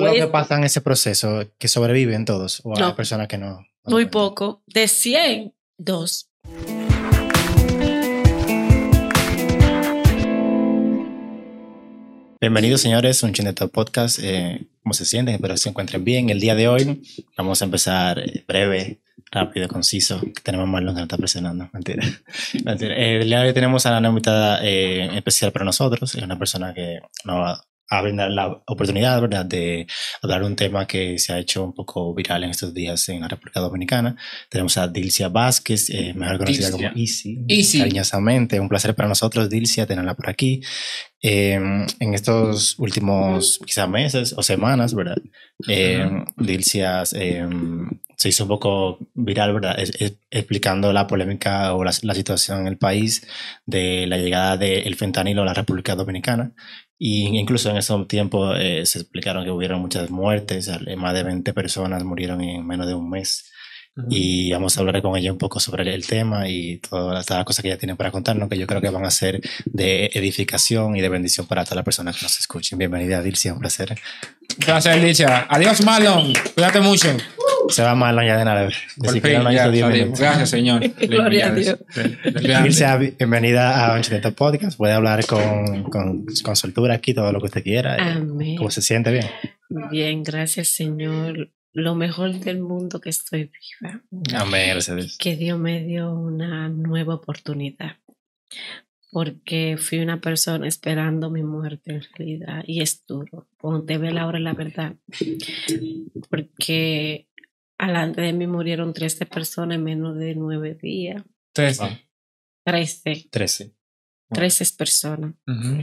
todo lo que esto. pasa en ese proceso, que sobreviven todos, o hay No. personas que no. Muy poco. De 100, dos. Bienvenidos, señores, a un Chineto Podcast. Eh, ¿Cómo se sienten? Espero que se encuentren bien. El día de hoy vamos a empezar eh, breve, rápido, conciso. que Tenemos más lo que nos está presionando. Mentira. Mentira. Eh, el día de hoy tenemos a una invitada eh, especial para nosotros. Es una persona que nos va a brindar la oportunidad, ¿verdad?, de hablar de un tema que se ha hecho un poco viral en estos días en la República Dominicana. Tenemos a Dilcia Vázquez, eh, mejor conocida Dilcia. como Easy. Easy. Cariñosamente. Un placer para nosotros, Dilcia, tenerla por aquí. Eh, en estos últimos quizás meses o semanas, ¿verdad? Eh, Dilcia eh, se hizo un poco viral, ¿verdad? Es- es- explicando la polémica o la, la situación en el país de la llegada del fentanilo a la República Dominicana. Y incluso en ese tiempo eh, se explicaron que hubieron muchas muertes, eh, más de 20 personas murieron en menos de un mes. Y vamos a hablar con ella un poco sobre el tema y todas las cosas que ella tiene para contarnos, que yo creo que van a ser de edificación y de bendición para todas las personas que nos escuchen. Bienvenida, Dilcia, un placer. Gracias, Alicia. Adiós, Marlon. Cuídate mucho. Se va mal ya de nada. Por fin, no ya hizo 10 salimos. minutos. Gracias, señor. Gloria a Dios. Dilcia, bi- bienvenida a Anchoneta Podcast. Puede hablar con, con, con soltura aquí, todo lo que usted quiera. Eh, Amén. ¿Cómo se siente? Bien. Bien, gracias, Señor. Lo mejor del mundo que estoy viva. Amén, gracias a Dios. Que Dios me dio una nueva oportunidad. Porque fui una persona esperando mi muerte en realidad. Y es duro. Cuando te ve la hora de la verdad. Porque alante de mí murieron 13 personas en menos de nueve días. Tres. 13. 13. 13 personas. Ujú.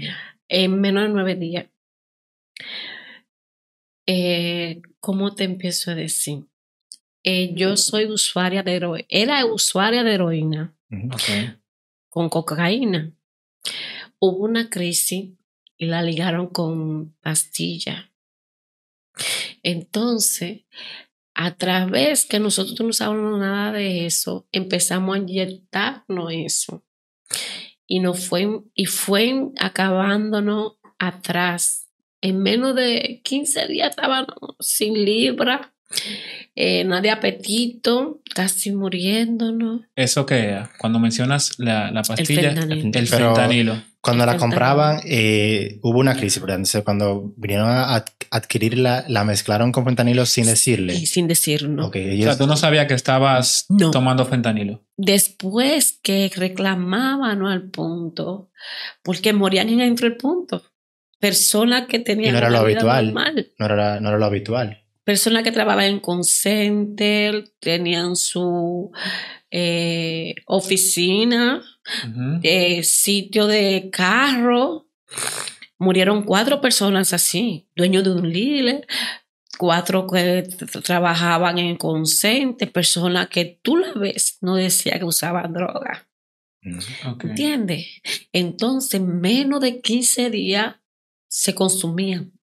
en menos de nueve días. Eh, ¿Cómo te empiezo a decir? Eh, yo soy usuaria de heroína, era usuaria de heroína Ujú. Ok. con cocaína. Hubo una crisis y la ligaron con pastilla. Entonces, a través que nosotros no sabemos nada de eso, empezamos a inyectarnos eso. Y nos fue, y fue acabándonos atrás. En menos de 15 días estábamos sin libra, eh, nada de apetito, casi muriéndonos. ¿Eso qué era? Cuando mencionas la, la pastilla, fentanilo. el Pero- fentanilo. Cuando la compraban, eh, hubo una crisis, ¿verdad? Entonces, cuando vinieron a ad- adquirirla, la mezclaron con fentanilo sin decirle. Y sin decirnos. Ok, O ellos- sea, tú no sabías que estabas No. tomando fentanilo. Después que reclamaban al punto, porque morían en dentro del punto. Personas que tenían no era lo habitual. normal. no, era, no era lo habitual. Personas que trabajaban en Concenter, tenían su eh, oficina, eh, sitio de carro. Murieron cuatro personas así, dueños de un líder, cuatro que trabajaban en Concenter, personas que tú la ves, no decía que usaban droga. Ok. ¿Entiendes? Entonces, menos de 15 días se consumían.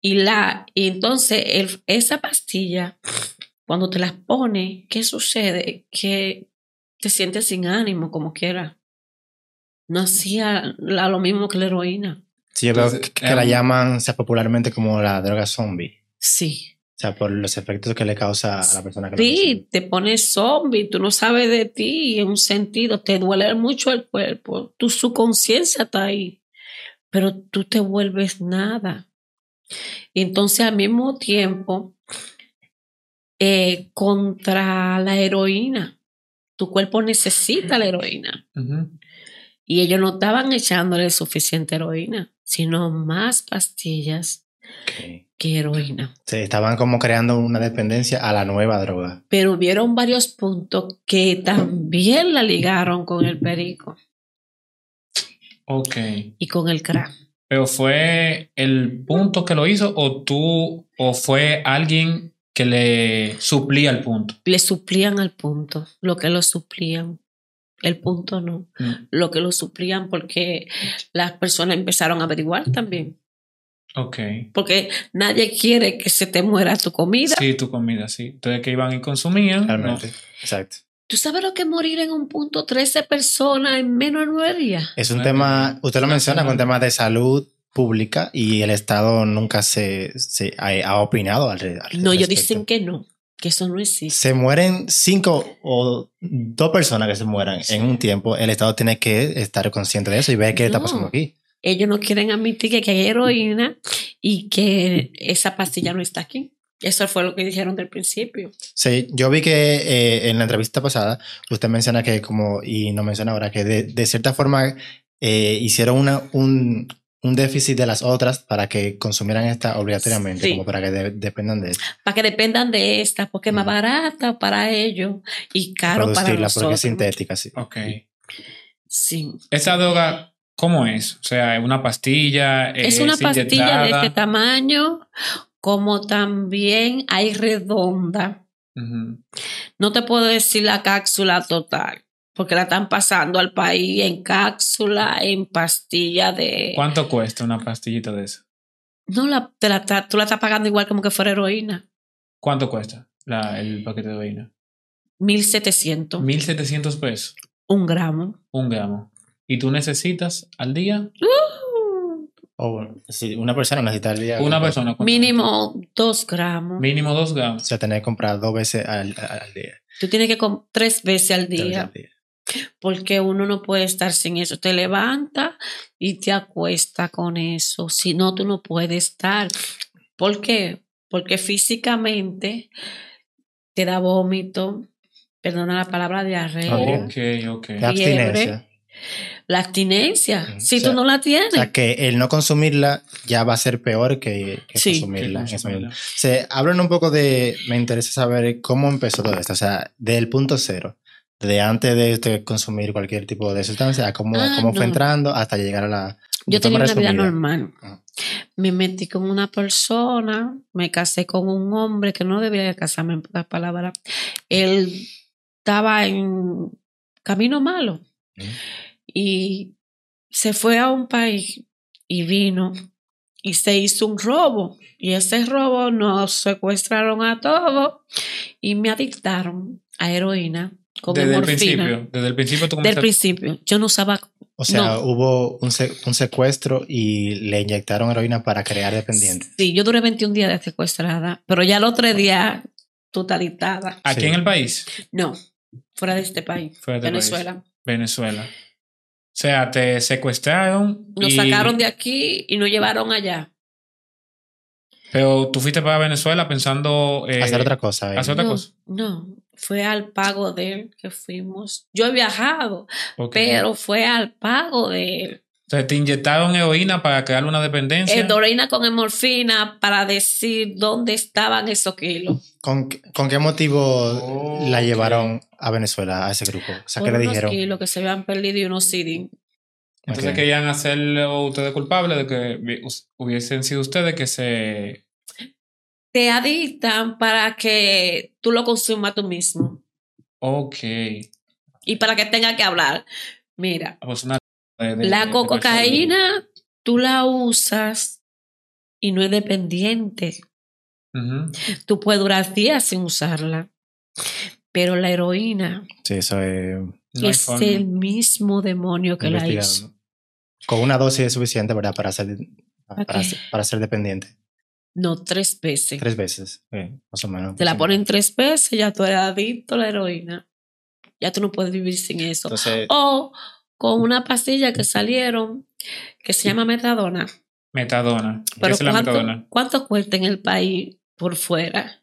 Y, la, y entonces el- esa pastilla, cuando te la pones, ¿qué sucede? Que te sientes sin ánimo, como quiera. No hacía la- lo mismo que la heroína. Sí, yo veo que, que la em, llaman, o sea, popularmente como la droga zombie. Sí. O sea, por los efectos que le causa a la persona que la Sí, te pones zombie, tú no sabes de ti en un sentido, te duele mucho el cuerpo, tu subconsciencia está ahí, pero tú te vuelves nada. Y entonces al mismo tiempo, eh, contra la heroína, tu cuerpo necesita la heroína. Y ellos no estaban echándole suficiente heroína, sino más pastillas que heroína. Se estaban como creando una dependencia a la nueva droga. pero hubieron varios puntos que también la ligaron con el perico Ok. y con el crack. Pero fue el punto que lo hizo o tú o fue alguien que le suplía el punto. Le suplían al punto, lo que lo suplían. El punto no, Mm. lo que lo suplían porque las personas empezaron a averiguar también. Ok. Porque nadie quiere que se te muera tu comida. Sí, tu comida, sí. Entonces que iban y consumían. ¿no? Realmente. Exacto. ¿Tú sabes lo que es morir en un punto 13 personas en menos de nueve días? Es un tema, usted lo una menciona, con temas de salud pública y el Estado nunca se, se ha, ha opinado al, al No, ellos respecto. dicen que no, que eso no existe. Se mueren cinco o dos personas que se mueran en un tiempo, el Estado tiene que estar consciente de eso y ver qué está pasando aquí. Ellos no quieren admitir que, que hay heroína y que esa pastilla no está aquí. Eso fue lo que dijeron del principio. Sí, yo vi que eh, en la entrevista pasada usted menciona que como, y no menciona ahora, que de, de cierta forma eh, hicieron una, un, un déficit de las otras para que consumieran esta obligatoriamente, Sí. como para que de- dependan de Para que dependan de esta, porque es más Mm. barata para ellos y caro para producirla nosotros. porque es sintética, sí. Ok. Sí. ¿Esa droga cómo es? O sea, ¿es una pastilla? Es una pastilla de este tamaño, como también hay redonda. No te puedo decir la cápsula total, porque la están pasando al país en cápsula, en pastilla de... ¿Cuánto cuesta una pastillita de esa? No, la, te la, ta- tú la estás pagando igual como que fuera heroína. ¿Cuánto cuesta la, el paquete de heroína? 1700, 1700 pesos, un gramo. un gramo. ¿Y tú necesitas al día? Uh, O una persona necesita al día. Una persona. ¿cuánto? mínimo dos gramos. Mínimo dos O gramos. sea, tener que comprar dos veces al, al- día. Tú tienes que com- tres veces al Tres veces día, al día. Porque uno no puede estar sin eso. Te levanta y te acuesta con eso. Si no, tú no puedes estar. ¿Por qué? Porque físicamente te da vómito, perdona la palabra diarrea, Ok. Ok, ok. La abstinencia. la abstinencia. Mm, Si o sea, tú no la tienes, O sea, que el no consumirla ya va a ser peor que, que Sí. consumirla. Que consumirla. momento. Se hablan un poco de. Me interesa saber cómo empezó todo esto. O sea, del punto cero. De antes de consumir cualquier tipo de sustancia, a cómo, Ah, cómo fue entrando hasta llegar a la. yo tenía una vida normal. Ah. Me metí con una persona, me casé con un hombre que no debería casarme en pocas palabras. Él estaba en camino malo Mm. y se fue a un país y vino y se hizo un robo. Y ese robo nos secuestraron a todos y me adictaron a heroína con Desde el principio. Desde el principio tú Del comenzaste. principio. Yo no usaba. O sea, No. hubo un, se- un secuestro y le inyectaron heroína para crear dependientes. Sí, yo duré 21 días de secuestrada, pero ya el otro día adictada. Aquí Sí. en el país. No, fuera de este país, Fuera de este Venezuela. Venezuela. O sea, te secuestraron. Nos y- sacaron de aquí y nos llevaron allá. Pero tú fuiste para Venezuela pensando. eh, hacer otra cosa. eh. hacer otra no, cosa. no, fue al pago de él que fuimos. Yo he viajado, pero fue al pago de él. O sea, te inyectaron heroína para crear una dependencia. Endorina con morfina para decir dónde estaban esos kilos. ¿Con, qué- con qué motivo Oh, la llevaron a Venezuela, a ese grupo? O sea, ¿qué le unos dijeron? kilos que se habían perdido y unos CD. Entonces querían hacerlo ustedes culpables de que hubiesen sido ustedes que se. Te adictan para que tú lo consumas tú mismo. Ok. y para que tenga que hablar. Mira, Ah, pues una de- de- la de- cocaína tú la usas y no es dependiente. Ujú. Tú puedes durar días sin usarla. Pero la heroína Sí, eso es No es forma. el mismo demonio que la hizo. Con una dosis es suficiente, ¿verdad? Para ser, para, Ok. ser, para ser dependiente. No, tres veces. Tres veces, eh, más o menos. Te la Sí. ponen tres veces, ya tú eres adicto a la heroína. Ya tú no puedes vivir sin eso. Entonces, O con una pastilla que salieron que se llama metadona. Metadona. ¿Qué Pero es la ¿cuánto, metadona? ¿cuánto cuesta en el país por fuera?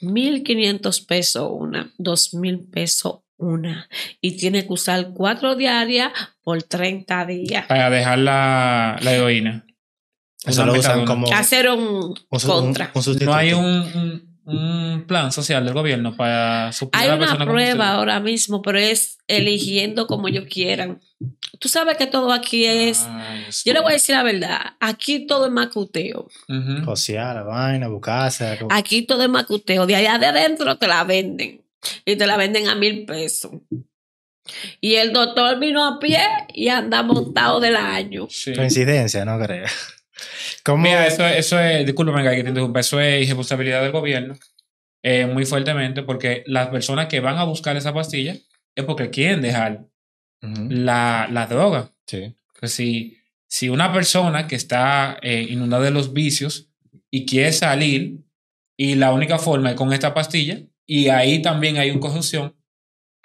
1.500 pesos una, 2.000 pesos una. Y tiene que usar cuatro diarias por 30 días. Para dejar la, la heroína. Eso lo usan como Hacer un contra. un- un sustituto. No hay un, un, un plan social del gobierno para suplir Hay a la una prueba ahora mismo, pero es eligiendo como ellos quieran. Tú sabes que todo aquí es... Ay, Dios Yo le voy a decir la verdad, aquí todo es macuteo. Cosear la vaina, buscarse. como- Aquí todo es macuteo. De allá de adentro te la venden. Y te la venden a mil pesos. Y el doctor vino a pie y anda montado del año. Sí. Coincidencia, no creo. ¿Cómo? Mira, eso, eso es, discúlpame que te interrumpa, eso es irresponsabilidad del gobierno, eh, muy fuertemente, porque las personas que van a buscar esa pastilla es porque quieren dejar Ujú, la, la droga. Sí. Que si, si una persona que está eh, inundada de los vicios y quiere salir, y la única forma es con esta pastilla, y ahí también hay una corrupción,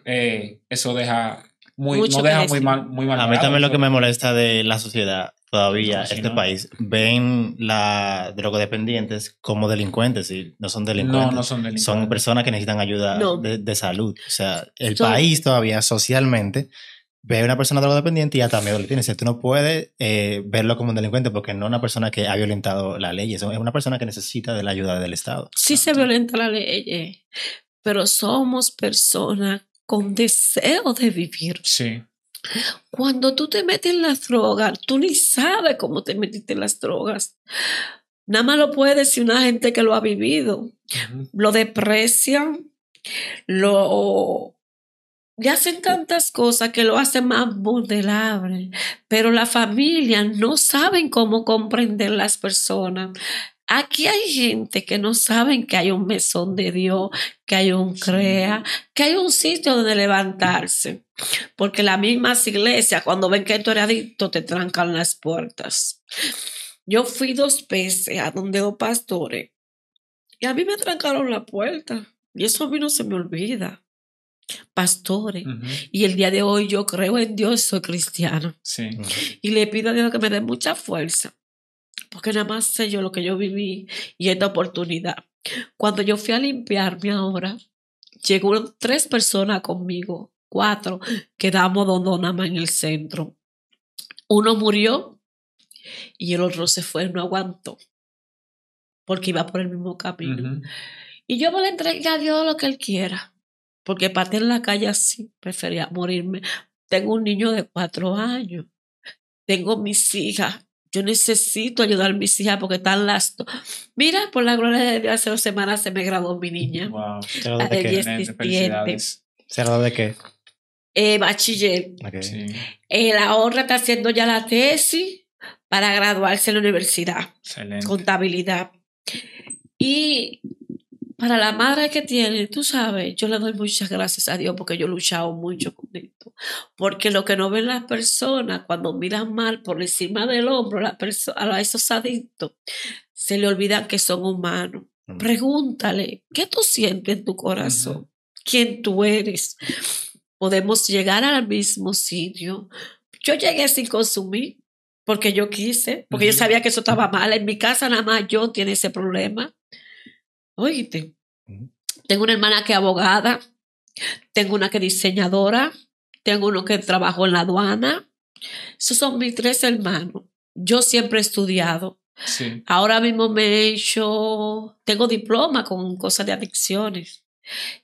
eh, eso deja muy, Mucho no que deja muy mal. Muy mal A mí también lo que me molesta de la sociedad todavía, sí, este no. país, ven la drogodependientes como delincuentes y no son delincuentes. No, no son delincuentes. Son personas que necesitan ayuda No. de, de salud. O sea, el Son- país todavía socialmente ve a una persona drogodependiente y hasta miedo le tiene. O sea, tú no puedes eh, verlo como un delincuente porque no es una persona que ha violentado la ley. Es una persona que necesita de la ayuda del Estado. Sí se violenta la ley, eh, pero somos personas con deseo de vivir. Sí. Cuando tú te metes en las drogas, tú ni sabes cómo te metiste en las drogas. Nada más lo puede decir una gente que lo ha vivido. Lo desprecian, lo... Le hacen tantas cosas que lo hacen más vulnerable, pero la familia no saben cómo comprender las personas. Aquí hay gente que no saben que hay un mesón de Dios, que hay un crea, que hay un sitio donde levantarse. Porque las mismas iglesias, cuando ven que tú eres adicto, te trancan las puertas. Yo fui dos veces a donde dos pastores y a mí me trancaron la puerta. Y eso a mí no se me olvida. Pastores. Y el día de hoy yo creo en Dios, soy cristiana. Sí. Y le pido a Dios que me dé mucha fuerza. Porque nada más sé yo lo que yo viví y esta oportunidad. Cuando yo fui a limpiarme ahora, llegaron tres personas conmigo, cuatro, quedamos dos dos nada más en el centro. Uno murió y el otro se fue, no aguantó. Porque iba por el mismo camino. Y yo me le entregué a Dios lo que Él quiera. Porque para estar en la calle así, prefería morirme. Tengo un niño de cuatro años. Tengo mis hijas. Yo necesito ayudar a mis hijas porque están las... do- Mira, por la gloria de Dios, hace dos semanas se me graduó mi niña. Wow. ¿Se graduó La de de qué? diez. Excelente, 17. felicidades. ¿Se graduó de qué? Eh, bachiller. Ok. Sí. Eh, la otra está haciendo ya la tesis para graduarse en la universidad. Excelente. contabilidad. Y para la madre que tiene, tú sabes, yo le doy muchas gracias a Dios porque yo he luchado mucho con esto. Porque lo que no ven las personas cuando miran mal por encima del hombro la a esos adictos, se le olvidan que son humanos. Pregúntale, ¿qué tú sientes en tu corazón? ¿Quién tú eres? Podemos llegar al mismo sitio. Yo llegué sin consumir porque yo quise, porque yo sabía que eso estaba mal. En mi casa nada más yo tiene ese problema. Oíste, tengo una hermana que es abogada, tengo una que es diseñadora, tengo uno que trabajó en la aduana. Esos son mis tres hermanos. Yo siempre he estudiado. Sí. Ahora mismo me he hecho, tengo diploma con cosas de adicciones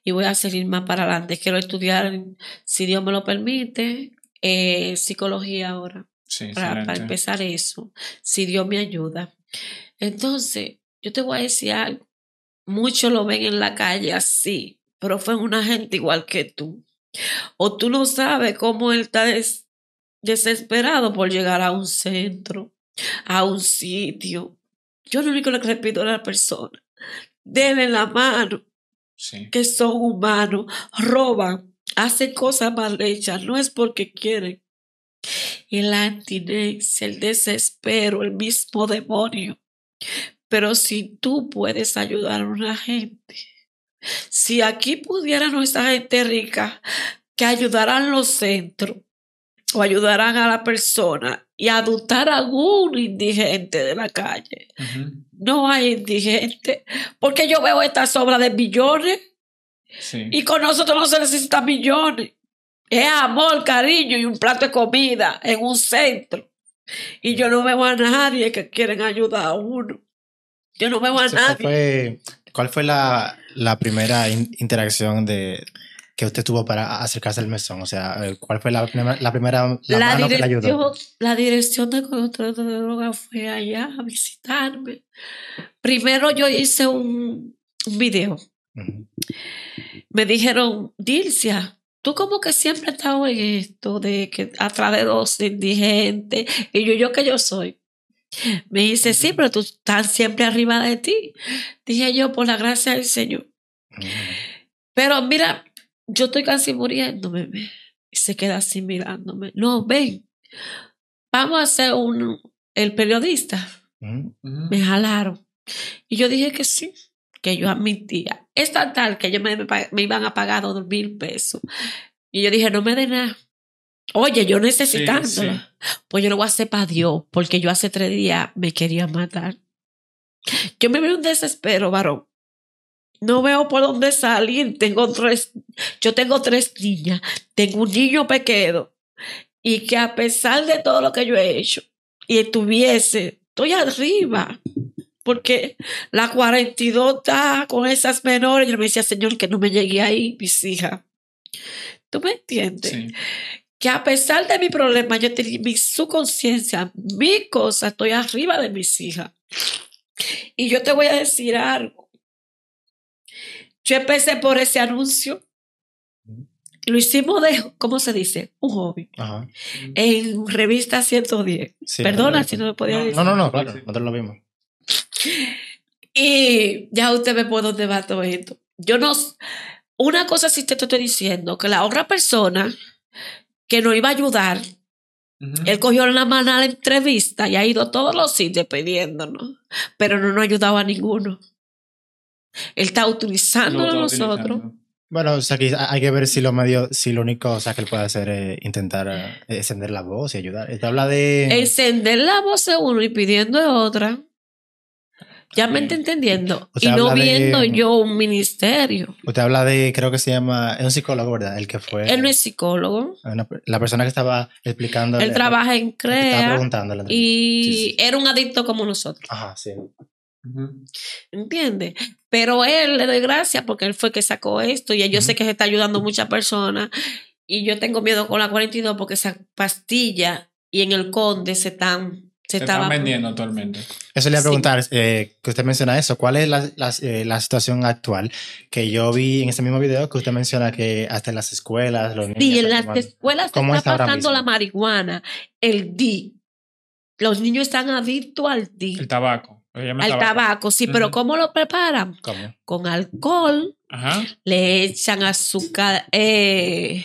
y voy a seguir más para adelante. Quiero estudiar, si Dios me lo permite, eh, psicología ahora, Sí, para, para empezar eso, si Dios me ayuda. Entonces, yo te voy a decir algo. Muchos lo ven en la calle así, pero fue una gente igual que tú. O tú no sabes cómo él está des- desesperado por llegar a un centro, a un sitio. Yo lo único que le pido a la persona, denle la mano, Sí. que son humanos, roban, hacen cosas mal hechas, no es porque quieren. Y la el desespero, el mismo demonio. Pero si tú puedes ayudar a una gente, si aquí pudiera nuestra gente rica que ayudaran los centros o ayudaran a la persona y adoptaran a un indigente de la calle, no hay indigente, porque yo veo estas obras de millones Sí. y con nosotros no se necesitan millones. Es amor, cariño y un plato de comida en un centro. Y yo no veo a nadie que quieren ayudar a uno. Yo no veo a O sea, ¿Cuál nadie. fue, cuál fue la, la primera in- interacción de que usted tuvo para acercarse al mesón? O sea, eh, ¿cuál fue la, primera la La mano que le ayudó? la dirección de control de droga fue allá a visitarme. Primero yo hice un, un video. Me dijeron, Dilcia, tú como que siempre has estado en esto de que atrás de los indigentes. Y yo, ¿yo que yo soy? Me dice, sí, pero tú estás siempre arriba de ti. Dije yo, por la gracia del Señor. Pero mira, yo estoy casi muriéndome. Y se queda así mirándome. No, ven. vamos a hacer un, el periodista. Me jalaron. Y yo dije que sí, que yo admitía. Es tan tal que ellos me iban a pagar dos mil pesos. Y yo dije, no me den nada. Oye, yo necesitándolo. sí. Pues yo lo voy a hacer para Dios, porque yo hace tres días me quería matar. Yo me veo un desespero, varón. No veo por dónde salir. Tengo tres, yo tengo tres niñas. Tengo un niño pequeño. Y que a pesar de todo lo que yo he hecho y estuviese, estoy arriba. Porque la 42 está con esas menores. Yo me decía, Señor, que no me llegue ahí, mis hijas. ¿Tú me entiendes? Sí. Que a pesar de mi problema, yo tenía mi su conciencia, mi cosa, estoy arriba de mis hijas. Y yo te voy a decir algo. Yo empecé por ese anuncio. Lo hicimos de, ¿cómo se dice? Un hobby. Ajá. En revista 110. Sí, Perdona si no me podía No, decir. No, no, no, claro, nosotros lo vimos. Y ya usted ve por dónde va todo esto. Yo no. Una cosa sí te estoy diciendo, que la otra persona que nos iba a ayudar. Él cogió la mano a la entrevista y ha ido a todos los sitios pidiéndonos, pero no nos ayudaba a ninguno. Él está utilizando a nosotros. utilizando. Bueno, o sea, aquí hay que ver si lo medio, si lo único o sea, que él puede hacer es intentar eh, extender la voz y ayudar. Él habla de. Encender la voz de uno y pidiendo de otra. Ya me está entendiendo. Y no de- viendo yo un ministerio. Usted habla de, creo que se llama, es un psicólogo, ¿verdad? El que fue. Él no es psicólogo. una- la persona que estaba explicando. Él trabaja en que te estaba CREA y Sí, sí. era un adicto como nosotros. Ajá, sí. Ujú. ¿Entiendes? Pero él le doy gracias porque él fue que sacó esto y yo sé que se está ayudando a muchas personas y yo tengo miedo con la 42 porque esa pastilla y en el conde se están se, Se estaba están vendiendo actualmente. Eso le iba a Sí. preguntar, eh, que usted menciona eso. ¿Cuál es la, la- eh, la situación actual? Que yo vi en ese mismo video que usted menciona que hasta en las escuelas los niños. Sí, en están las tomando- escuelas se ¿Cómo está está pasando la marihuana, el D. Los niños están adictos al D, El tabaco. Al tabaco, sí, pero Ujú. ¿cómo lo preparan? ¿Cómo? Con alcohol, Ajá. le echan azúcar, eh,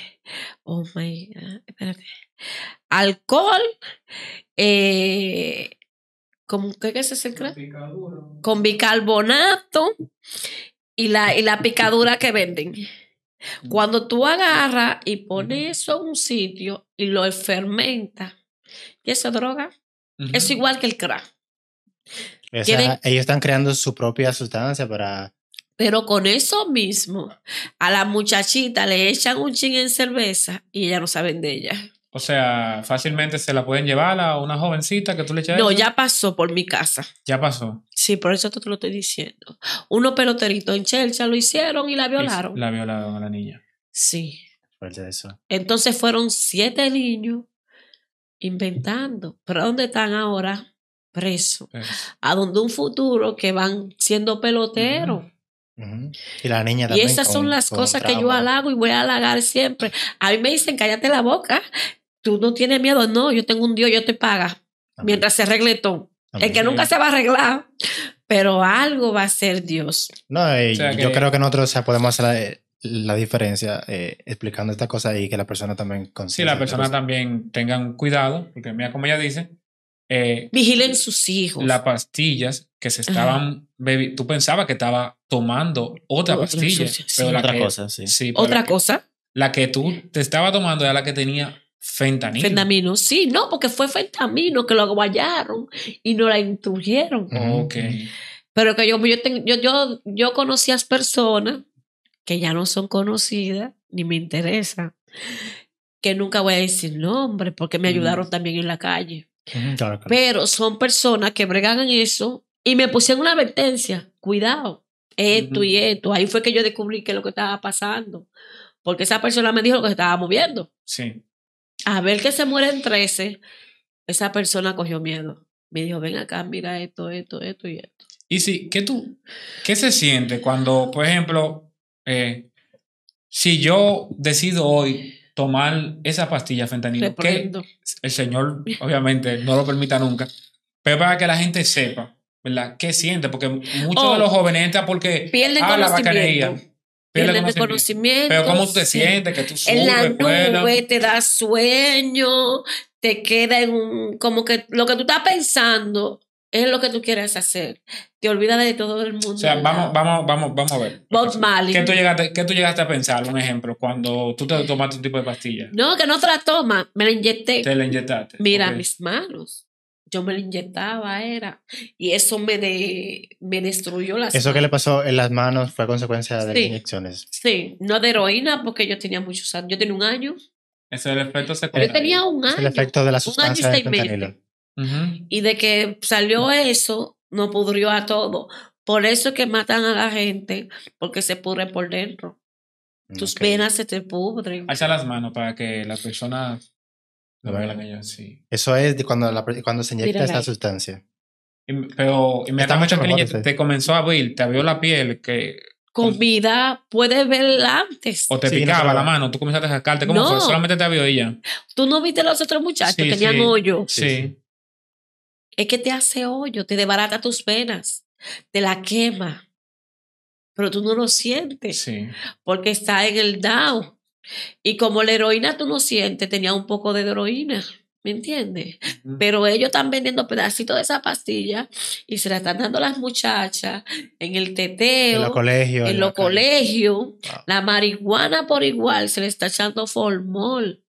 oh my God, espérate. Alcohol, eh, ¿cómo qué que ese es crack? Con bicarbonato y la, y la picadura que venden. Cuando tú agarras y pones eso en un sitio y lo fermentas, y eso es droga, es igual que el crack. O sea, ellos están creando su propia sustancia para. Pero con eso mismo, a la muchachita le echan un chin en cerveza y ella no saben de ella. O sea, fácilmente se la pueden llevar a una jovencita que tú le echas. No, eso. ya pasó por mi casa. Ya pasó. Sí, por eso te lo estoy diciendo. Unos peloteritos en Chelsea lo hicieron y la violaron. La violaron a la niña. Sí. fuerte de eso. Entonces fueron siete niños inventando. ¿Pero dónde están ahora? Presos. Pues, A donde un futuro que van siendo peloteros. Y la niña Y también. esas con- son las con cosas que yo halago y voy a halagar siempre. A mí me dicen, cállate la boca. Tú no tienes miedo. No, yo tengo un Dios, yo te paga. Amén. Mientras se arregle todo. Amén. El que nunca se va a arreglar. Pero algo va a ser Dios. No, eh, O sea yo que- creo que nosotros o sea, podemos hacer la, la diferencia eh, explicando esta cosa y que la persona también sí, consiga. la persona también tengan cuidado, porque mira, como ella dice, eh, Vigilen sus hijos. las pastillas que se estaban bebi- tú pensabas que estaba tomando otra pastilla, sí. pero la Otra que, cosa, sí. sí, Otra la que- cosa, La que tú te estaba tomando era la que tenía fentanilo. fentamino. Sí, no, porque fue fentamino que lo aguayaron y no la intuyeron. Ujú. Ok. Pero que yo, yo, ten- yo, yo, yo conocí a personas que ya no son conocidas, ni me interesa, que nunca voy a decir nombre porque me Ujú. ayudaron también en la calle. Claro, claro. Pero son personas que bregan en eso y me pusieron una advertencia, cuidado, esto y esto. Ahí fue que yo descubrí qué es lo que estaba pasando. Porque esa persona me dijo lo que se estaba moviendo. Sí. A ver que se mueren 13, esa persona cogió miedo. Me dijo, ven acá, mira esto, esto, esto y esto. Y sí, ¿qué tú, qué se siente cuando, por ejemplo, eh, si yo decido hoy tomar esa pastilla fentanilo, que el Señor obviamente no lo permita nunca, pero para que la gente sepa, ¿verdad? ¿Qué siente? Porque muchos Oh. de los jóvenes entran porque, Pierden ah, la bacanería. Pierde. Pero ¿cómo tú te sí. sientes? Que tú En la subes, vuelas. nube te da sueño, te queda en un, como que lo que tú estás pensando es lo que tú quieres hacer. Te olvidas de todo el mundo. O sea, vamos, vamos, vamos, vamos a ver. Bob Marley. ¿Qué tú, llegaste, ¿Qué tú llegaste a pensar? Un ejemplo, cuando tú te tomaste un tipo de pastilla. No, que no te la toma, me la inyecté. Te la inyectaste. Mira mis manos. Yo me la inyectaba, era. Y eso me, de, me destruyó las Eso que le pasó en las manos fue consecuencia de las Sí. inyecciones. Sí, no de heroína, porque yo tenía muchos años. Yo tenía un año. Ese es el efecto Yo secundario. tenía un Es año. el efecto de la un año y sustancia de seis meses. fentanilo. Ujú. Y de que salió eso, no pudrió a todo. Por eso es que matan a la gente, porque se pudre por dentro. Tus Ok. venas se te pudren. Alza las manos para que las personas sí. Eso es de cuando, la- cuando se inyecta esta sustancia. Y- Pero Está inmediatamente mucho que te comenzó a abrir, te abrió la piel, que Comida, puedes ver antes. o te Sí, picaba la mano, tú comenzaste a rascarte. ¿Cómo No. fue? Solamente te abrió ella. Tú no viste los otros muchachos, Sí, tenían sí. hoyo. Sí. Sí, Es que te hace hoyo, te desbarata tus venas, te la quema. Pero tú no lo sientes Sí. porque está en el down. Y como la heroína tú no sientes, tenía un poco de heroína. ¿Me entiendes? Pero ellos están vendiendo pedacitos de esa pastilla y se la están dando las muchachas en el teteo, En los colegios. en los colegios. Wow. La marihuana por igual se le está echando formol.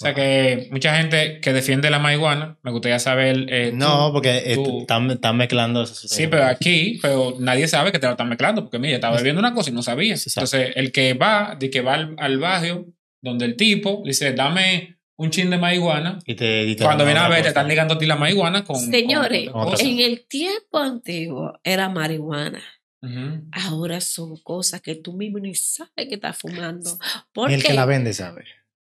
O sea que mucha gente que defiende la marihuana, me gustaría saber. eh, No, tú- porque eh, tú- están, están mezclando Sí, pero aquí, pero nadie sabe que te lo están mezclando, porque mira, estaba bebiendo una cosa y no sabía. Sí. Entonces, el que va, de que va al, al barrio, donde el tipo dice, dame un chin de marihuana, Y te, y te cuando viene a ver, te están ligando a ti la marihuana con. Señores, con- en el tiempo antiguo era marihuana. Ahora son cosas que tú mismo ni sabes que estás fumando. ¿Por Ni el que la vende sabe.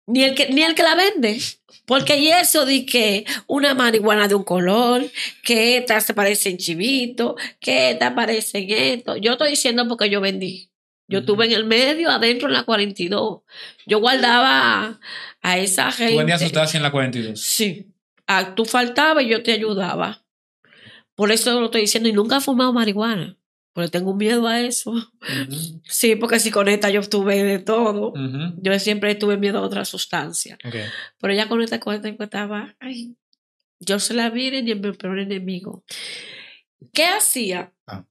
Ni el que, ni el que la vende. Porque y eso de que una marihuana de un color, que esta se parece en chivito, que esta parece en esto. Yo estoy diciendo porque yo vendí. Yo estuve en el medio, adentro en la 42. Yo guardaba a esa gente. Tú vendías sustancia en la 42. Sí. Ah, tú faltabas y yo te ayudaba. Por eso lo estoy diciendo. Y nunca he fumado marihuana. Porque tengo miedo a eso. Sí, porque si con esta yo estuve de todo. Yo siempre tuve miedo a otra sustancia. Pero ya con esta cuenta estaba, ay, yo se la vi en mi peor enemigo. ¿Qué hacía? Ah.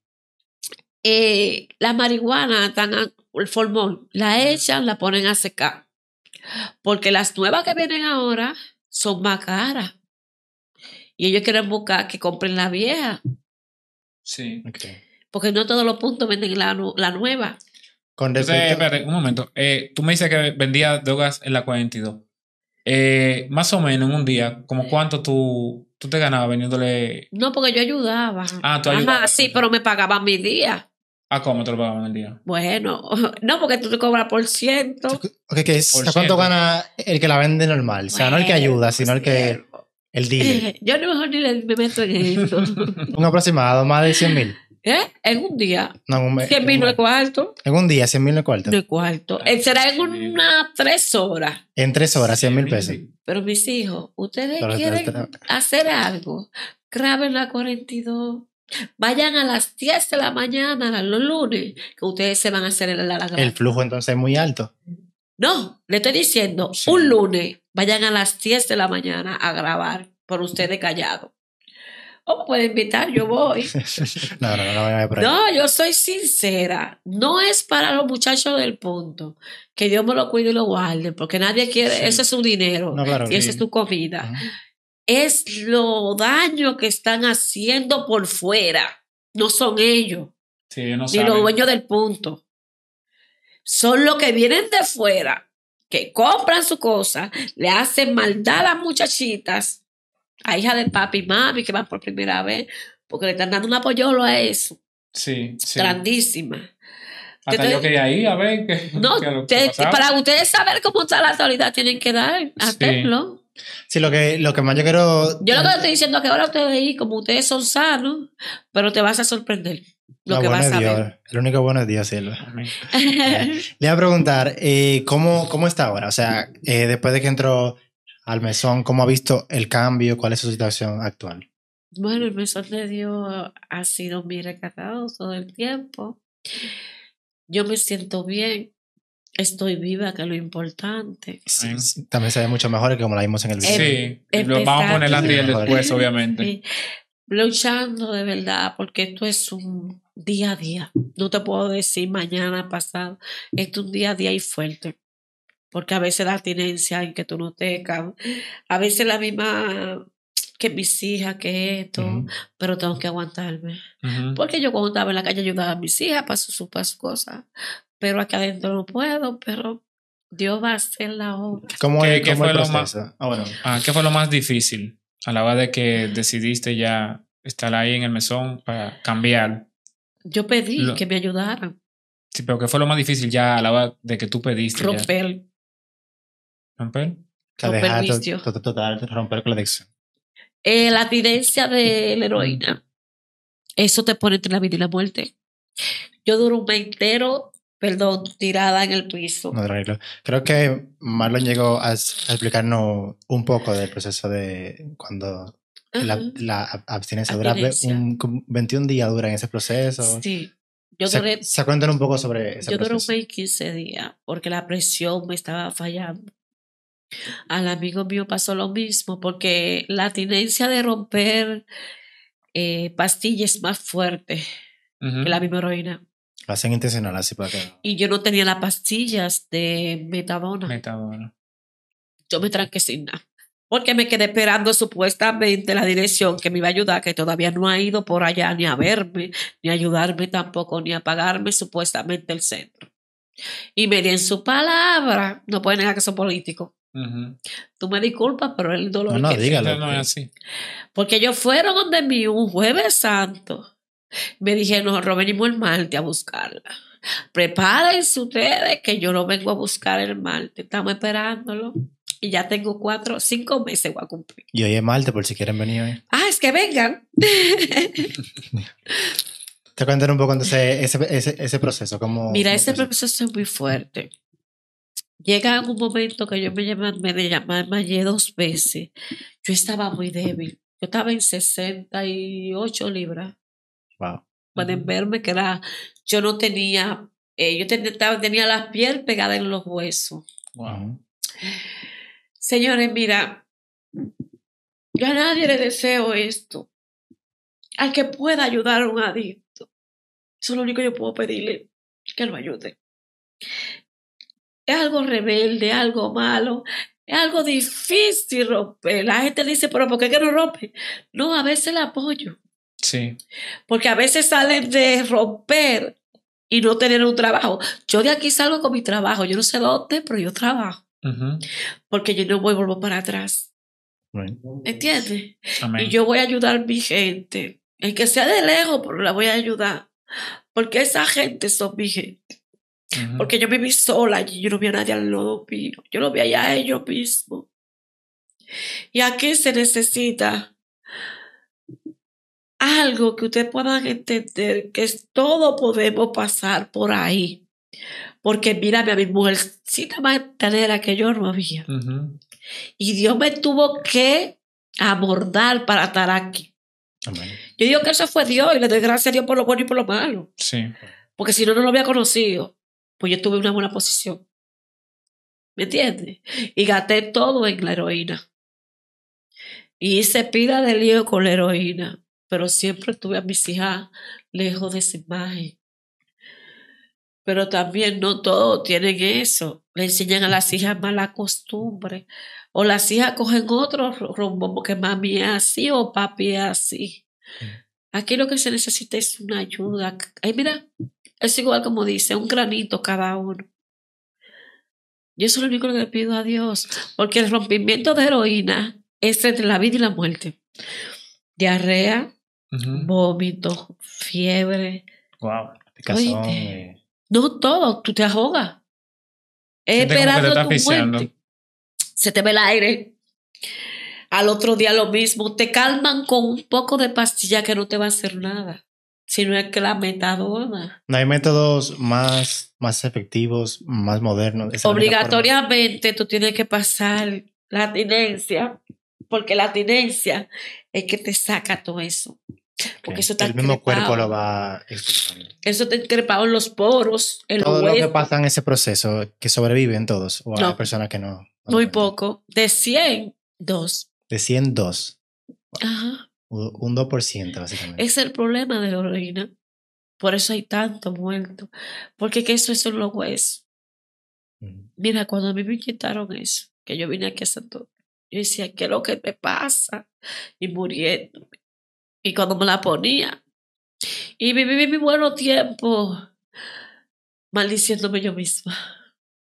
Eh, la marihuana, tan, el formol, la echan, la ponen a secar. Porque las nuevas que vienen ahora son más caras. Y ellos quieren buscar que compren la vieja. Sí. ok. Porque no todos los puntos venden la, la nueva. Con Entonces, respecto. espérate, un momento. Eh, tú me dices que vendía drogas en la 42. Eh, más o menos en un día, ¿como cuánto tú, tú te ganabas vendiéndole? No, porque yo ayudaba. Ah, tú Ajá, ayudabas. sí, pero me pagaban mi día. ¿A cómo te lo pagaban el día? Bueno, no, porque tú te cobras por ciento. Ok, que es- Por ¿a ¿Cuánto ciento. gana el que la vende normal? O sea, no el que ayuda, sino el que. El dealer. Yo no mejor ni le- me meto en eso. Un aproximado, más de 100 mil. ¿Eh? En un día. No, en un mes. 100 mil no es cuarto. En un día, 100 mil no es cuarto. Es cuarto. Eh, Será en unas tres horas. En tres horas, 100 mil pesos. Pero mis hijos, ustedes Pero- quieren hacer algo. Graben la 42. Vayan a las 10 de la mañana, los lunes, que ustedes se van a hacer el, la, la- El flujo entonces es muy alto. No, le estoy diciendo, Sí. un lunes, vayan a las 10 de la mañana a grabar por ustedes callados. O me pueden invitar, yo voy. No, no, no, no vaya por ahí. No, yo soy sincera. No es para los muchachos del punto. Que Dios me lo cuide y lo guarde, porque nadie quiere, Sí. ese es su dinero No, claro. y esa sí. es tu comida. Es lo daño que están haciendo por fuera. No son ellos, Sí, ellos no ni saben. los dueños del punto. Son los que vienen de fuera, que compran su cosa, le hacen maldad a las muchachitas, a hija de papi y mami que van por primera vez, porque le están dando un apoyolo a eso. Sí, sí. grandísima. Hasta Te- yo quería ir a ver qué, No, que te- para ustedes saber cómo está la actualidad, tienen que dar, hacerlo. Sí, lo que, lo que más yo quiero. Yo lo que estoy diciendo es que ahora ustedes ahí, como ustedes son sanos, pero te vas a sorprender lo No, que bueno vas a Dios. ver. El único bueno es Dios, Silva. Le voy a preguntar, eh, ¿cómo, ¿cómo está ahora? O sea, eh, después de que entró al mesón, ¿cómo ha visto el cambio? ¿Cuál es su situación actual? bueno, el mesón de Dios ha sido mi recatado todo el tiempo. Yo me siento bien. estoy viva, que es lo importante. Sí, también se ve mucho mejor que como la vimos en el video. Sí, Em- lo vamos a poner el antes y el empezar. después, obviamente. Luchando de verdad, porque esto es un día a día. No te puedo decir mañana, pasado. Esto es un día a día y fuerte. Porque a veces la abstinencia en que tú no te a veces la misma que mis hijas, que esto, pero tengo que aguantarme. Porque yo cuando estaba en la calle ayudaba a mis hijas para sus para sus cosas, pero aquí adentro no puedo, pero Dios va a hacer la obra. ¿Cómo, ¿Qué- cómo fue lo más-? Ah, bueno. Ah, ¿Qué fue lo más difícil a la hora de que decidiste ya estar ahí en el mesón para cambiar? Yo pedí Lo- que me ayudaran, Sí, pero ¿qué fue lo más difícil ya a la hora de que tú pediste? ya? Romper. Que Romper to- vicio. to- to- total, romper con la adicción. Eh, la abstinencia de la heroína, eso te pone entre la vida y la muerte. Yo duro un mes entero, perdón, tirada en el piso. No, tranquilo. Creo que Marlon llegó a, a explicarnos un poco del proceso de cuando la, la ab- abstinencia dura un, como 21 días dura en ese proceso. Sí, yo Se, duré, se cuentan un poco sobre ese yo duré un proceso. mes y 15 días porque la presión me estaba fallando. Al amigo mío pasó lo mismo porque la abstinencia de romper eh, pastillas es más fuerte que la misma heroína. Hacen intencional así para que... Y yo no tenía las pastillas de metadona. Metadona. yo me tranqué sin nada. Porque me quedé esperando supuestamente la dirección que me iba a ayudar, que todavía no ha ido por allá ni a verme, ni a ayudarme tampoco, ni a pagarme supuestamente el centro. Y me di en su palabra, no pueden negar que son políticos. Tú me disculpas, pero el dolor No, no, que dígalo. No, no es así. Porque ellos fueron donde mí un jueves santo. Me dijeron, nosotros venimos el martes a buscarla. Prepárense ustedes que yo no vengo a buscar el martes. Estamos esperándolo. Y ya tengo cuatro, cinco meses voy a cumplir. Y hoy es martes por si quieren venir hoy. Ah, es que vengan. Te cuentan un poco entonces ese, ese, ese proceso. Cómo, Mira, cómo ese proceso. proceso es muy fuerte. Llega un momento que yo me llamé, me desmayé dos veces. Yo estaba muy débil. Yo estaba en 68 libras. Wow. pueden verme que era, yo no tenía, eh, yo ten- estaba- tenía la piel pegada en los huesos. Wow. Señores, mira, yo a nadie le deseo esto. Al que pueda ayudar a un adicto. Eso es lo único que yo puedo pedirle, que lo ayude. Es algo rebelde, algo malo, es algo difícil romper. La gente dice, pero ¿por qué que no rompe? No, a veces la apoyo. Sí. Porque a veces salen de romper y no tener un trabajo. Yo de aquí salgo con mi trabajo. Yo no sé dónde, pero yo trabajo. Porque yo no voy volver para atrás. Right. ¿Me entiendes? Amén. Y yo voy a ayudar a mi gente. El que sea de lejos, pero la voy a ayudar. Porque esa gente son mi gente. Porque yo viví sola allí. Yo no vi a nadie al lado mío. Yo lo vi allá a ellos mismos. Y aquí se necesita algo que ustedes puedan entender que es, todo podemos pasar por ahí. Porque mírame a mi mujer, sin la manera que yo no había. Y Dios me tuvo que abordar para estar aquí. Amén. Yo digo que eso fue Dios y le doy gracias a Dios por lo bueno y por lo malo. Sí. Porque si no, no lo había conocido. Pues yo tuve una buena posición. ¿Me entiendes? Y gasté todo en la heroína. Y hice pila de lío con la heroína. Pero siempre tuve a mis hijas lejos de esa imagen. Pero también no todos tienen eso. Le enseñan a las hijas mala costumbre. O las hijas cogen otro rumbo porque mami es así o papi es así. Aquí lo que se necesita es una ayuda. Ay, mira, es igual como dice, un granito cada uno. Yo eso es lo único que le pido a Dios, porque el rompimiento de heroína es entre la vida y la muerte. Diarrea, Ujú. vómito, fiebre. Wow. Oíste. eh, No todo, tú te ahogas. Te Esperando tu asfixiando. muerte. Se te ve el aire. Al otro día lo mismo. Te calman con un poco de pastilla que no te va a hacer nada. Sino es que la metadona. No hay métodos más, más efectivos, más modernos. Obligatoriamente tú tienes que pasar la abstinencia, porque la abstinencia es que te saca todo eso. Porque eso está El mismo cuerpo lo va. Eso está crepado en los poros, en Todo los lo que pasa en ese proceso, que sobreviven todos, o hay No. personas que no. Muy poco. De 100, dos. De 100, 2. Ajá. Un 2%, básicamente. Es el problema de la orina. Por eso hay tanto muerto. Porque que eso es los huesos. Ujú. Mira, cuando a mí me inyectaron eso, que yo vine aquí a Santo, yo decía, ¿qué es lo que me pasa? Y muriendo. Y cuando me la ponía, y viví mi buen tiempo maldiciéndome yo misma.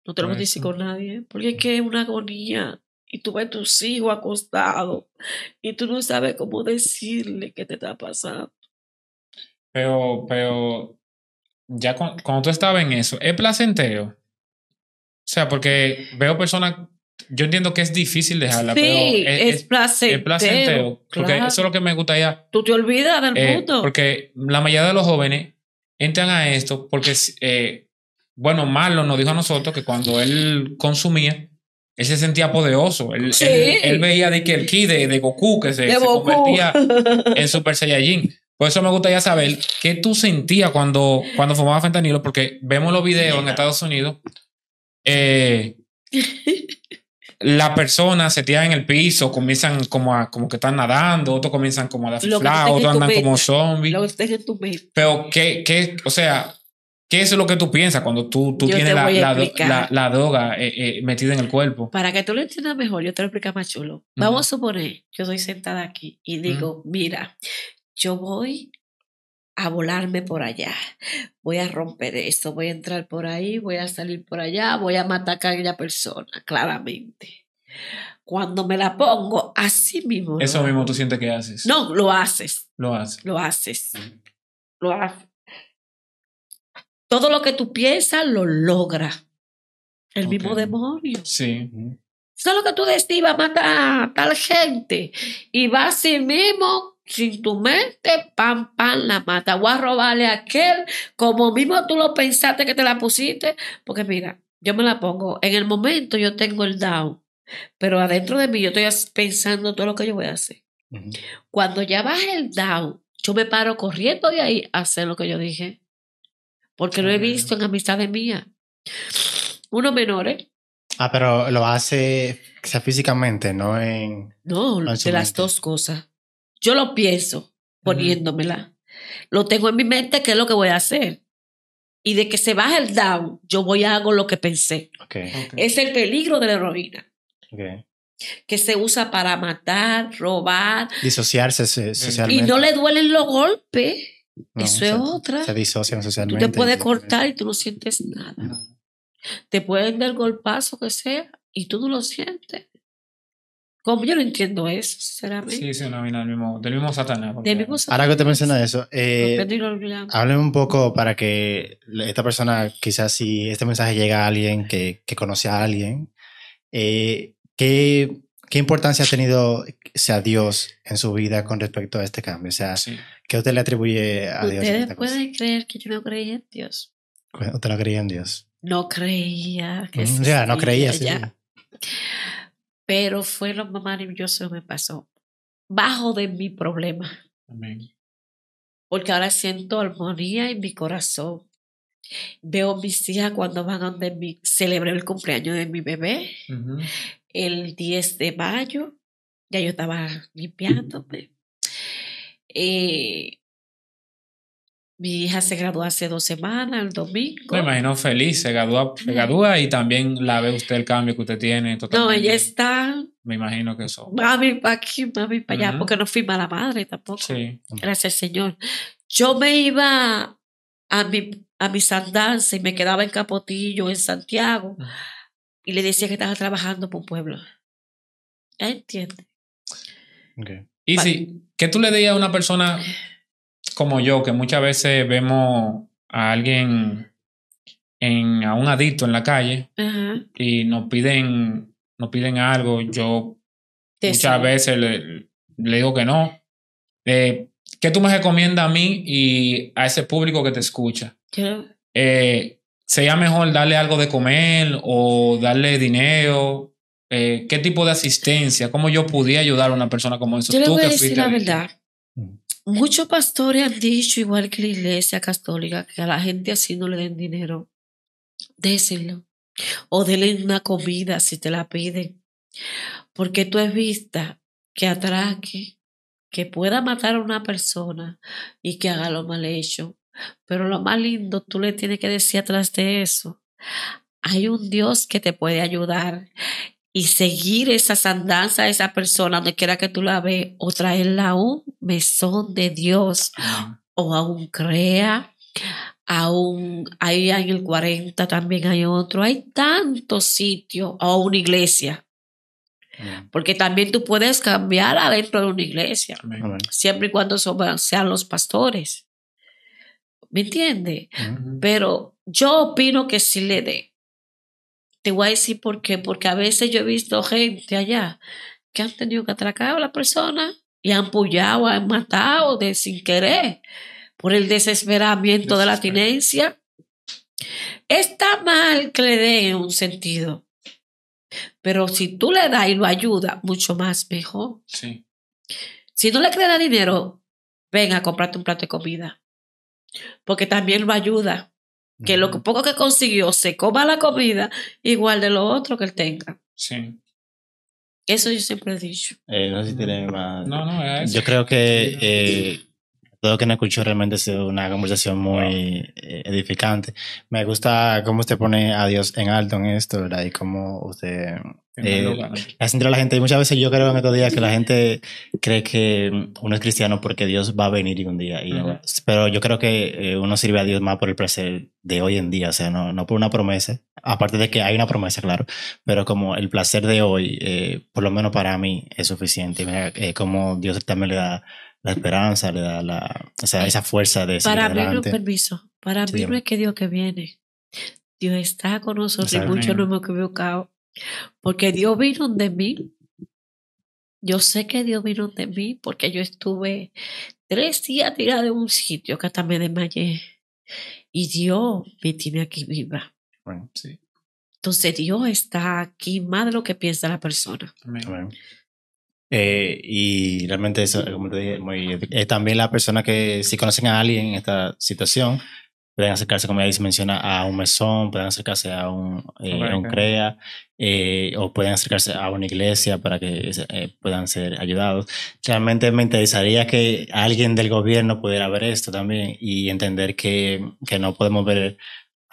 No te lo decir con nadie, porque es que es una agonía. Y tú ves a tus hijos acostados y tú no sabes cómo decirle qué te está pasando. Pero, pero ya cu- cuando tú estabas en eso, ¿es placentero? O sea, porque veo personas, yo entiendo que es difícil dejarla, sí, pero es, es, es- placentero. es placentero. Porque claro. eso es lo que me gustaría. Tú te olvidas del eh, mundo. porque la mayoría de los jóvenes entran a esto porque, eh, bueno, Marlon nos dijo a nosotros que cuando él consumía, él se sentía poderoso. Él, Sí. él, él veía de que el ki de, de Goku que se, de se Goku. convertía en Super Saiyajin. Por eso me gustaría saber qué tú sentías cuando, cuando fumabas fentanilo, porque vemos los videos en Estados Unidos. eh, la persona se tira en el piso, comienzan como a, como que están nadando, otros comienzan como a dar que otros andan como zombies. Que. Pero, ¿qué, qué, o sea, qué es lo que tú piensas cuando tú, tienes la, la, droga eh, eh, metida en el cuerpo? Para que tú lo entiendas mejor, yo te lo explico más chulo. Vamos a suponer, yo estoy sentada aquí y digo, mira, yo voy a volarme por allá, voy a romper esto, voy a entrar por ahí, voy a salir por allá, voy a matar a aquella persona, claramente. Cuando me la pongo, así mismo. Eso mismo tú sientes que haces. No, lo haces, Lo haces. lo haces, lo haces. Todo lo que tú piensas lo logra. El mismo demonio. Sí. ¿Sabes lo que tú decís? Va a matar a tal gente. Y va así mismo, sin tu mente, pam, pam, la mata. Voy a robarle a aquel, como mismo tú lo pensaste que te la pusiste. Porque mira, yo me la pongo. En el momento yo tengo el down. Pero adentro de mí yo estoy pensando todo lo que yo voy a hacer. Cuando ya baja el down, yo me paro corriendo de ahí a hacer lo que yo dije. Porque lo he visto en amistades mías. Unos menores. Ah, pero lo hace o sea, físicamente, no en. No, en de las dos cosas. Yo lo pienso poniéndomela. Lo tengo en mi mente qué es lo que voy a hacer. Y de que se baja el down, yo voy a hago lo que pensé. Ok, Ok. Es el peligro de la heroína, ok. que se usa para matar, robar, Disociarse se- y socialmente. no le duelen los golpes. No, Eso es otra. Se disocian Tú socialmente. te puedes cortar y tú no sientes nada. Te pueden dar golpazo que sea y tú no lo sientes. Como yo no entiendo eso, sinceramente. Sí, sí, una vaina del mismo, del mismo Satanás. porque- Ahora que te mencionas eso, eh, no. Háblame un poco para que esta persona, quizás si este mensaje llega a alguien que, que conoce a alguien, eh, ¿qué, ¿qué importancia ha tenido sea, Dios en su vida con respecto a este cambio? O sea, Sí. ¿qué usted le atribuye a Dios? en Ustedes pueden creer que yo no creía en Dios. ¿Usted no creía en Dios? No creía que Mm, ya, no creía, sí. ya. Pero fue lo más maravilloso que me pasó. Bajo de mi problema. Amén. Porque ahora siento armonía en mi corazón. Veo mis hijas cuando van donde mi... Celebré el cumpleaños de mi bebé. El 10 de mayo. Ya yo estaba limpiándome. Eh, mi hija se graduó hace dos semanas, el domingo. Me imagino feliz, se gradúa, se gradúa y también la ve usted el cambio que usted tiene. No, Totalmente. ella está Me imagino que eso. mami para aquí, mami para allá, porque no fui mala madre tampoco. Sí. Gracias Señor. Yo me iba a mi, a mis andanzas y me quedaba en Capotillo, en Santiago. Y le decía que estaba trabajando por un pueblo. ¿Entiendes? Ok. Y Vale. si, ¿qué tú le dirías a una persona como yo, que muchas veces vemos a alguien, en, a un adicto en la calle y nos piden, nos piden algo? Yo muchas veces le, le digo que no. Eh, ¿Qué tú me recomiendas a mí y a ese público que te escucha? Eh, ¿Sería mejor darle algo de comer o darle dinero? Eh, ¿Qué tipo de asistencia? ¿Cómo yo pudiera ayudar a una persona como eso? Yo le voy a decir la verdad. Muchos pastores han dicho, igual que la iglesia católica, que a la gente así no le den dinero. Déselo. O denle una comida si te la piden. Porque tú es vista que atraque, que pueda matar a una persona y que haga lo mal hecho. Pero lo más lindo, tú le tienes que decir atrás de eso. Hay un Dios que te puede ayudar y seguir esas andanzas a esa persona donde quiera que tú la veas o traerla a un mesón de Dios o a un crea, a un, ahí en el 40 también hay otro, hay tantos sitios o una iglesia. Porque también tú puedes cambiar adentro de una iglesia, siempre y cuando sean los pastores. ¿Me entiendes? Pero yo opino que sí le dé. Te voy a decir por qué. Porque a veces yo he visto gente allá que han tenido que atracar a la persona y han pullado, han matado de sin querer por el desesperamiento de la tinencia. Está mal que le den un sentido. Pero si tú le das y lo ayudas, mucho más mejor. Sí. Si no le queda dinero, venga a comprarte un plato de comida. Porque también lo ayuda que lo poco que consiguió se coma la comida igual de lo otro que él tenga. Sí. Eso yo siempre he dicho. Eh, no sé si tiene más. No, no, es Yo creo que eh, todo que nos escuchó realmente sido una conversación muy eh, edificante. Me gusta cómo usted pone a Dios en alto en esto, ¿verdad? Y cómo usted eh, hace entrar a la gente. Y muchas veces yo creo en estos días que la gente cree que uno es cristiano porque Dios va a venir un día. Y no- pero yo creo que eh, uno sirve a Dios más por el placer de hoy en día, o sea, no, no por una promesa. Aparte de que hay una promesa, claro, pero como el placer de hoy, eh, por lo menos para mí, es suficiente. Mira, eh, como Dios también le da la esperanza, le da la, o sea, esa fuerza de Para mí no adelante. permiso. Para Sí, mí no es que Dios que viene. Dios está con nosotros y muchos nos hemos equivocado. Porque Dios vino de mí. Yo sé que Dios vino de mí porque yo estuve tres días tirada de un sitio que hasta me desmayé. Y Dios me tiene aquí viva. Bueno, Sí. Entonces Dios está aquí más de lo que piensa la persona. Amén. Eh, y realmente eso, como te dije, muy, eh, también la persona que si conocen a alguien en esta situación, pueden acercarse, como ya dice, menciona, a un mesón, pueden acercarse a un, eh, a un. CREA, eh, o pueden acercarse a una iglesia para que eh, puedan ser ayudados. Realmente me interesaría que alguien del gobierno pudiera ver esto también y entender que, que no podemos ver,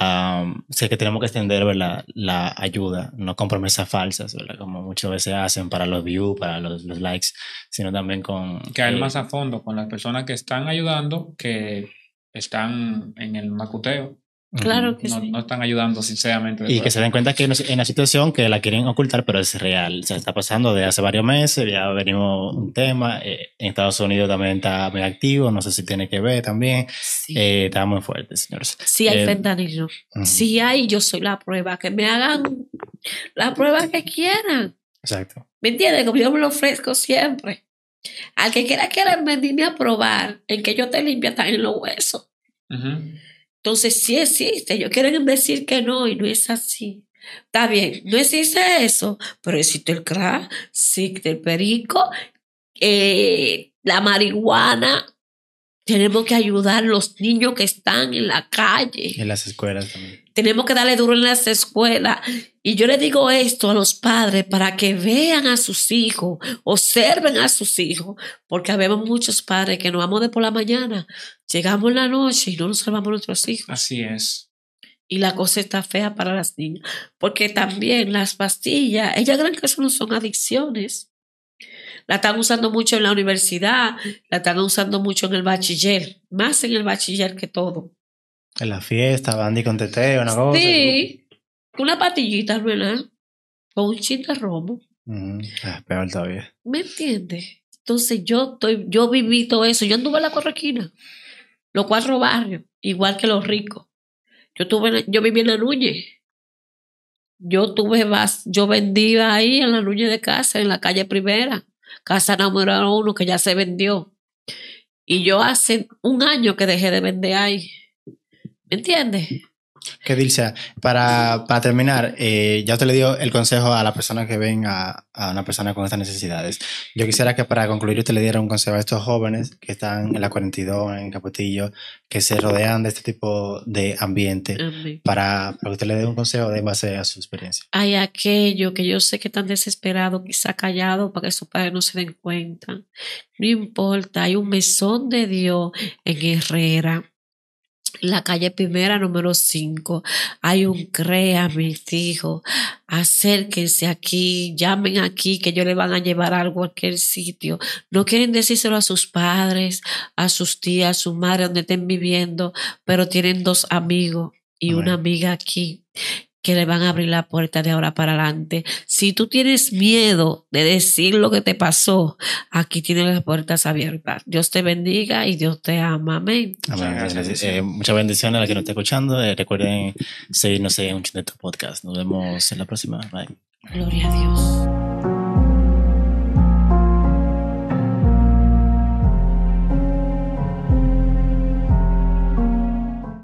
um, sé que tenemos que extender ¿verdad? la ayuda, no con promesas falsas, ¿verdad? como muchas veces hacen para los views, para los, los likes, sino también con... Que hay eh, más a fondo con las personas que están ayudando que están en el macuteo. Claro que No, sí. no están ayudando sinceramente. Y que se den cuenta que en la situación que la quieren ocultar, pero es real. O sea, está pasando de hace varios meses, ya venimos un tema. eh, en Estados Unidos también está muy activo, no sé si tiene que ver también. Sí, Eh, está muy fuerte, señores. sí hay eh, fentanilo. Sí hay, yo soy la prueba. Que me hagan la prueba que quieran. Exacto. ¿Me entiendes? Como yo me lo ofrezco siempre. Al que quiera quiera venirme a probar en que yo te limpia también los huesos. Entonces sí existe. Ellos quieren decir que no y no es así. Está bien, no existe eso, pero existe el crack, existe el perico, eh, la marihuana. Tenemos que ayudar a los niños que están en la calle. En las escuelas también. Tenemos que darle duro en las escuelas. Y yo le digo esto a los padres para que vean a sus hijos, observen a sus hijos, porque habemos muchos padres que nos vamos de por la mañana, llegamos en la noche y no nos salvamos a nuestros hijos. Así es. Y la cosa está fea para las niñas, porque también las pastillas, ellas creen que eso no son adicciones. La están usando mucho en la universidad, la están usando mucho en el bachiller, más en el bachiller que todo. En la fiesta, bandy con teteo, una cosa. Sí, una patillita, ¿verdad? O un chin de romo. Ujú. Ah, peor todavía. ¿Me entiendes? Entonces yo estoy, yo viví todo eso. Yo anduve en la correquina, los cuatro barrios, igual que los ricos. Yo tuve, yo viví en la Núñez. Yo tuve, vas- yo vendía ahí en la Núñez de casa, en la calle primera, casa número uno que ya se vendió. Y yo hace un año que dejé de vender ahí. ¿Me entiendes? Que Dilcia, para, para terminar, eh, ya usted le dio el consejo a la persona que ven a, a, una persona con estas necesidades. Yo quisiera que para concluir usted le diera un consejo a estos jóvenes que están en la 42, en Capotillo, que se rodean de este tipo de ambiente, para, para, que usted le dé un consejo de base a su experiencia. Hay aquello que yo sé que están desesperados, quizá callados, para que sus padres no se den cuenta. No importa, hay un mesón de Dios en Herrera la calle primera número 5. Hay un CREA, mis hijos. Acérquense aquí, llamen aquí, que ellos le van a llevar algo a cualquier sitio. No quieren decírselo a sus padres, a sus tías, a su madre, donde estén viviendo, pero tienen dos amigos y una amiga aquí que le van a abrir la puerta de ahora para adelante. Si tú tienes miedo de decir lo que te pasó, aquí tienes las puertas abiertas. Dios te bendiga y Dios te ama. Amén. Eh, muchas bendiciones a la que nos esté escuchando. Eh, recuerden seguirnos en un podcast. Nos vemos en la próxima. Bye. Gloria a Dios.